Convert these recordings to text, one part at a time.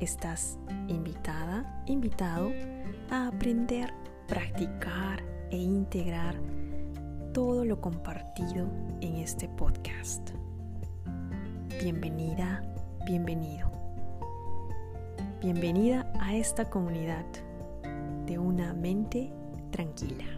Estás invitada, invitado a aprender practicar e integrar todo lo compartido en este podcast. Bienvenida, bienvenido. Bienvenida a esta comunidad de una mente tranquila.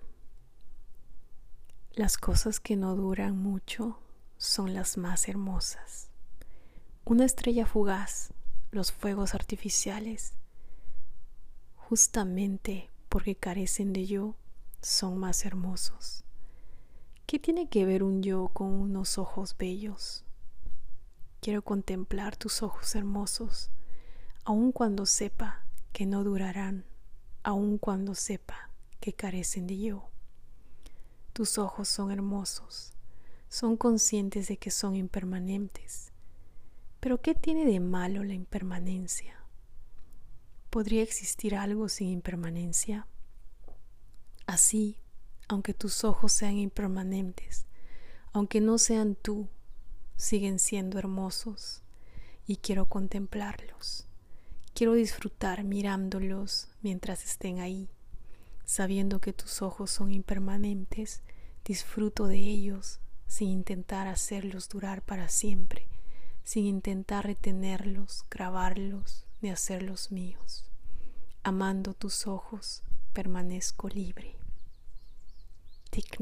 Las cosas que no duran mucho son las más hermosas. Una estrella fugaz, los fuegos artificiales, justamente porque carecen de yo, son más hermosos. ¿Qué tiene que ver un yo con unos ojos bellos? Quiero contemplar tus ojos hermosos, aun cuando sepa que no durarán, aun cuando sepa que carecen de yo. Tus ojos son hermosos, son conscientes de que son impermanentes. Pero ¿qué tiene de malo la impermanencia? ¿Podría existir algo sin impermanencia? Así, aunque tus ojos sean impermanentes, aunque no sean tú, siguen siendo hermosos y quiero contemplarlos. Quiero disfrutar mirándolos mientras estén ahí sabiendo que tus ojos son impermanentes, disfruto de ellos sin intentar hacerlos durar para siempre, sin intentar retenerlos, grabarlos ni hacerlos míos. Amando tus ojos, permanezco libre. Thich